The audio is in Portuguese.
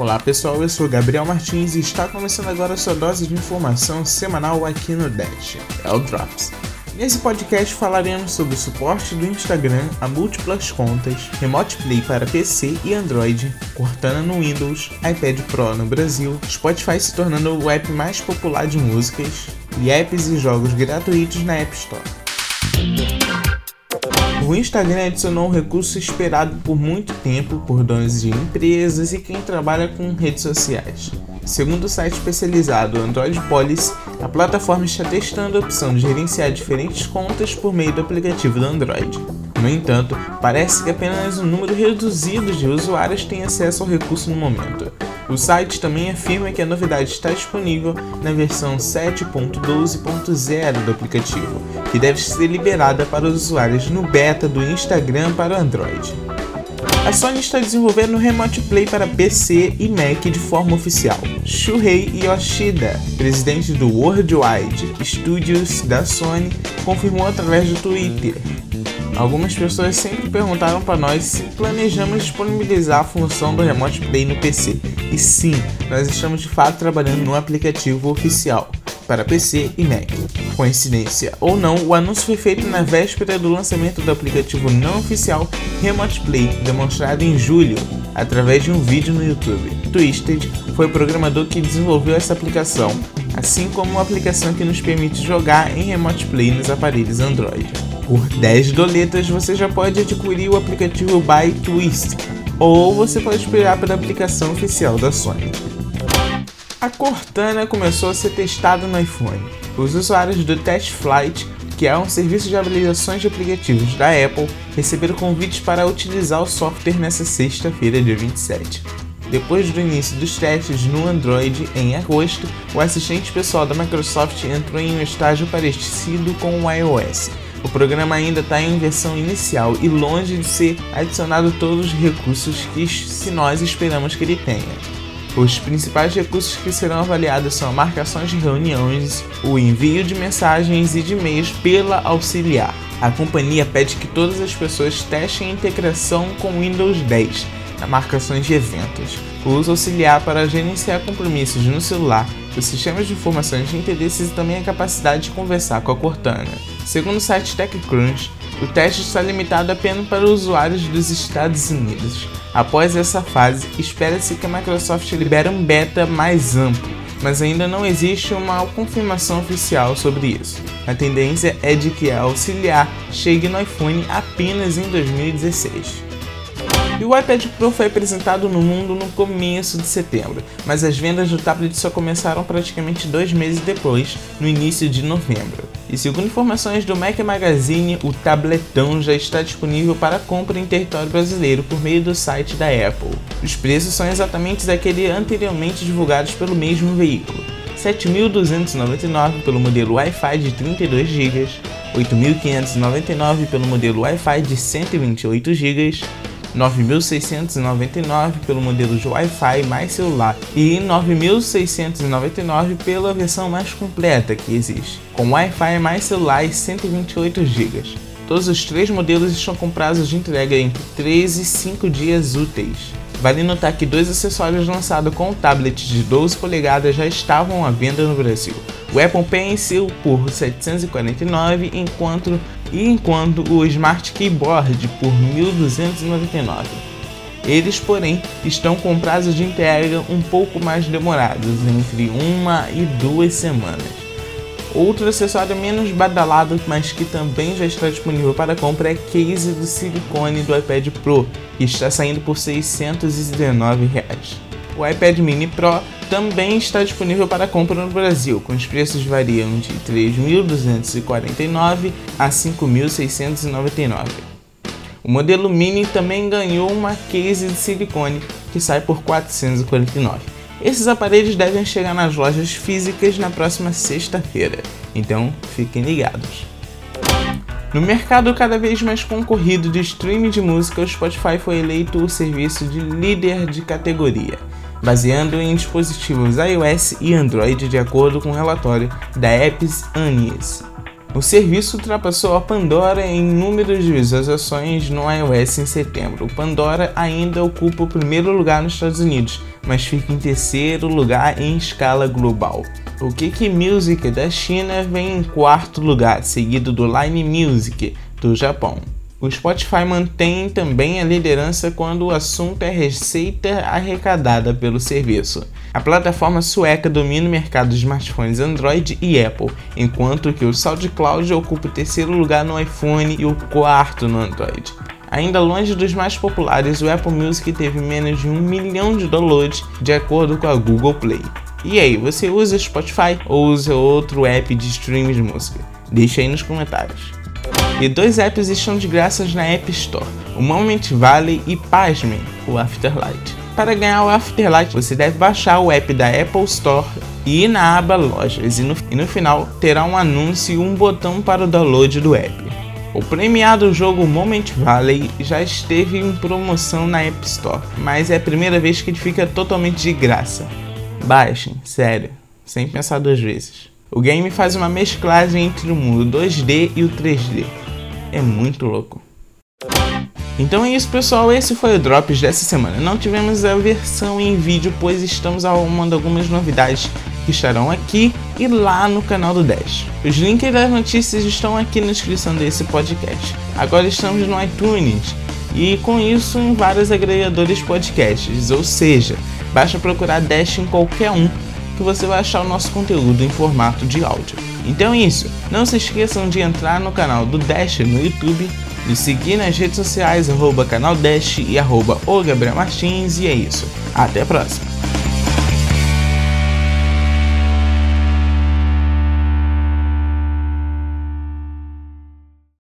Olá pessoal, eu sou Gabriel Martins e está começando agora a sua dose de informação semanal aqui no Dash, é o Drops. Nesse podcast falaremos sobre o suporte do Instagram a múltiplas contas, Remote Play para PC e Android, Cortana no Windows, iPad Pro no Brasil, Spotify se tornando o app mais popular de músicas e apps e jogos gratuitos na App Store. O Instagram adicionou um recurso esperado por muito tempo por donos de empresas e quem trabalha com redes sociais. Segundo o site especializado Android Policy, a plataforma está testando a opção de gerenciar diferentes contas por meio do aplicativo do Android. No entanto, parece que apenas um número reduzido de usuários tem acesso ao recurso no momento. O site também afirma que a novidade está disponível na versão 7.12.0 do aplicativo, que deve ser liberada para os usuários no beta do Instagram para Android. A Sony está desenvolvendo o Remote Play para PC e Mac de forma oficial. Shuhei Yoshida, presidente do Worldwide Studios da Sony, confirmou através do Twitter Algumas pessoas sempre perguntaram para nós se planejamos disponibilizar a função do Remote Play no PC. E sim, nós estamos de fato trabalhando no aplicativo oficial para PC e Mac. Coincidência ou não, o anúncio foi feito na véspera do lançamento do aplicativo não oficial Remote Play, demonstrado em julho, através de um vídeo no YouTube. Twisted foi o programador que desenvolveu essa aplicação, assim como uma aplicação que nos permite jogar em Remote Play nos aparelhos Android. Por 10 doletas você já pode adquirir o aplicativo By Twist, ou você pode esperar pela aplicação oficial da Sony. A Cortana começou a ser testada no iPhone. Os usuários do Test Flight, que é um serviço de avaliações de aplicativos da Apple, receberam convites para utilizar o software nesta sexta-feira, dia 27. Depois do início dos testes no Android em agosto, o assistente pessoal da Microsoft entrou em um estágio parecido com o iOS o programa ainda está em versão inicial e longe de ser adicionado todos os recursos que se nós esperamos que ele tenha. Os principais recursos que serão avaliados são marcações de reuniões, o envio de mensagens e de e-mails pela auxiliar. A companhia pede que todas as pessoas testem a integração com Windows 10 na marcações de eventos, o uso auxiliar para gerenciar compromissos no celular, os sistemas de informações de interesses e também a capacidade de conversar com a Cortana. Segundo o site TechCrunch, o teste está limitado apenas para usuários dos Estados Unidos. Após essa fase, espera-se que a Microsoft libere um beta mais amplo, mas ainda não existe uma confirmação oficial sobre isso. A tendência é de que a auxiliar chegue no iPhone apenas em 2016. E o iPad Pro foi apresentado no mundo no começo de setembro, mas as vendas do tablet só começaram praticamente dois meses depois, no início de novembro. E segundo informações do Mac Magazine, o tabletão já está disponível para compra em território brasileiro por meio do site da Apple. Os preços são exatamente aqueles anteriormente divulgados pelo mesmo veículo. 7.299 pelo modelo Wi-Fi de 32 GB, 8.599 pelo modelo Wi-Fi de 128 GB 9.699 pelo modelo de Wi-Fi mais celular e 9.699 pela versão mais completa que existe, com Wi-Fi mais celular e 128 GB. Todos os três modelos estão com prazos de entrega entre 3 e 5 dias úteis. Vale notar que dois acessórios lançados com o tablet de 12 polegadas já estavam à venda no Brasil. O Apple Pencil por 749, enquanto e enquanto o Smart Keyboard por 1.299. Eles, porém, estão com prazos de entrega um pouco mais demorados, entre uma e duas semanas. Outro acessório menos badalado, mas que também já está disponível para compra é case do silicone do iPad Pro, que está saindo por 619 reais. O iPad Mini Pro também está disponível para compra no Brasil, com os preços variam de R$ 3.249 a R$ 5.699. O modelo Mini também ganhou uma case de silicone que sai por R$ 449. Esses aparelhos devem chegar nas lojas físicas na próxima sexta-feira, então fiquem ligados. No mercado cada vez mais concorrido de streaming de música, o Spotify foi eleito o serviço de líder de categoria, baseando em dispositivos iOS e Android de acordo com o relatório da Apps Annies. O serviço ultrapassou a Pandora em número de visualizações no iOS em setembro. O Pandora ainda ocupa o primeiro lugar nos Estados Unidos, mas fica em terceiro lugar em escala global. O Kiki Music da China vem em quarto lugar, seguido do Line Music do Japão. O Spotify mantém também a liderança quando o assunto é receita arrecadada pelo serviço. A plataforma sueca domina o mercado de smartphones Android e Apple, enquanto que o SoundCloud ocupa o terceiro lugar no iPhone e o quarto no Android. Ainda longe dos mais populares, o Apple Music teve menos de um milhão de downloads, de acordo com a Google Play. E aí, você usa Spotify ou usa outro app de streaming de música? Deixa aí nos comentários. E dois apps estão de graças na App Store, o Moment Valley e pasmem, o Afterlight. Para ganhar o Afterlight, você deve baixar o app da Apple Store e ir na aba Lojas e no, e no final terá um anúncio e um botão para o download do app. O premiado jogo Moment Valley já esteve em promoção na App Store, mas é a primeira vez que ele fica totalmente de graça. Baixem, sério, sem pensar duas vezes. O game faz uma mesclagem entre o mundo 2D e o 3D. É muito louco. Então é isso pessoal, esse foi o Drops dessa semana. Não tivemos a versão em vídeo, pois estamos arrumando algumas novidades que estarão aqui e lá no canal do Dash. Os links das notícias estão aqui na descrição desse podcast. Agora estamos no iTunes e com isso em vários agregadores podcasts, ou seja, basta procurar Dash em qualquer um que você vai achar o nosso conteúdo em formato de áudio. Então é isso, não se esqueçam de entrar no canal do Dash no YouTube, de seguir nas redes sociais arroba canal Dash e arroba o Gabriel Martins e é isso. Até a próxima!